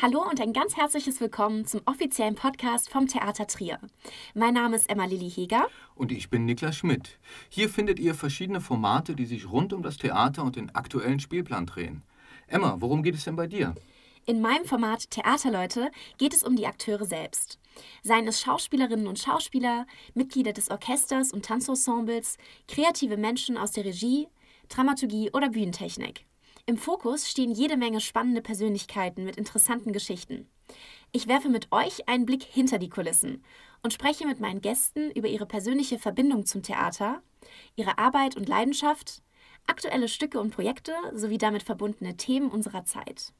Hallo und ein ganz herzliches Willkommen zum offiziellen Podcast vom Theater Trier. Mein Name ist Emma Lilly Heger. Und ich bin Niklas Schmidt. Hier findet ihr verschiedene Formate, die sich rund um das Theater und den aktuellen Spielplan drehen. Emma, worum geht es denn bei dir? In meinem Format Theaterleute geht es um die Akteure selbst. Seien es Schauspielerinnen und Schauspieler, Mitglieder des Orchesters und Tanzensembles, kreative Menschen aus der Regie, Dramaturgie oder Bühnentechnik. Im Fokus stehen jede Menge spannende Persönlichkeiten mit interessanten Geschichten. Ich werfe mit euch einen Blick hinter die Kulissen und spreche mit meinen Gästen über ihre persönliche Verbindung zum Theater, ihre Arbeit und Leidenschaft, aktuelle Stücke und Projekte sowie damit verbundene Themen unserer Zeit.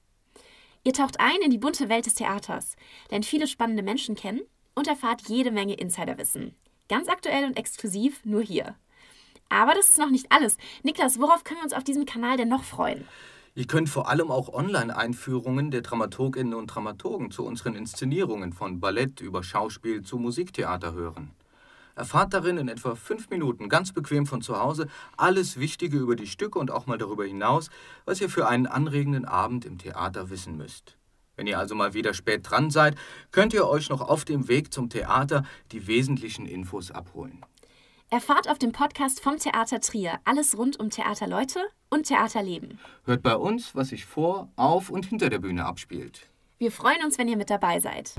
Ihr taucht ein in die bunte Welt des Theaters, lernt viele spannende Menschen kennen und erfahrt jede Menge Insiderwissen. Ganz aktuell und exklusiv nur hier. Aber das ist noch nicht alles. Niklas, worauf können wir uns auf diesem Kanal denn noch freuen? Ihr könnt vor allem auch Online-Einführungen der Dramaturginnen und Dramaturgen zu unseren Inszenierungen von Ballett über Schauspiel zu Musiktheater hören. Erfahrt darin in etwa fünf Minuten ganz bequem von zu Hause alles Wichtige über die Stücke und auch mal darüber hinaus, was ihr für einen anregenden Abend im Theater wissen müsst. Wenn ihr also mal wieder spät dran seid, könnt ihr euch noch auf dem Weg zum Theater die wesentlichen Infos abholen. Erfahrt auf dem Podcast vom Theater Trier alles rund um Theaterleute und Theaterleben. Hört bei uns, was sich vor, auf und hinter der Bühne abspielt. Wir freuen uns, wenn ihr mit dabei seid.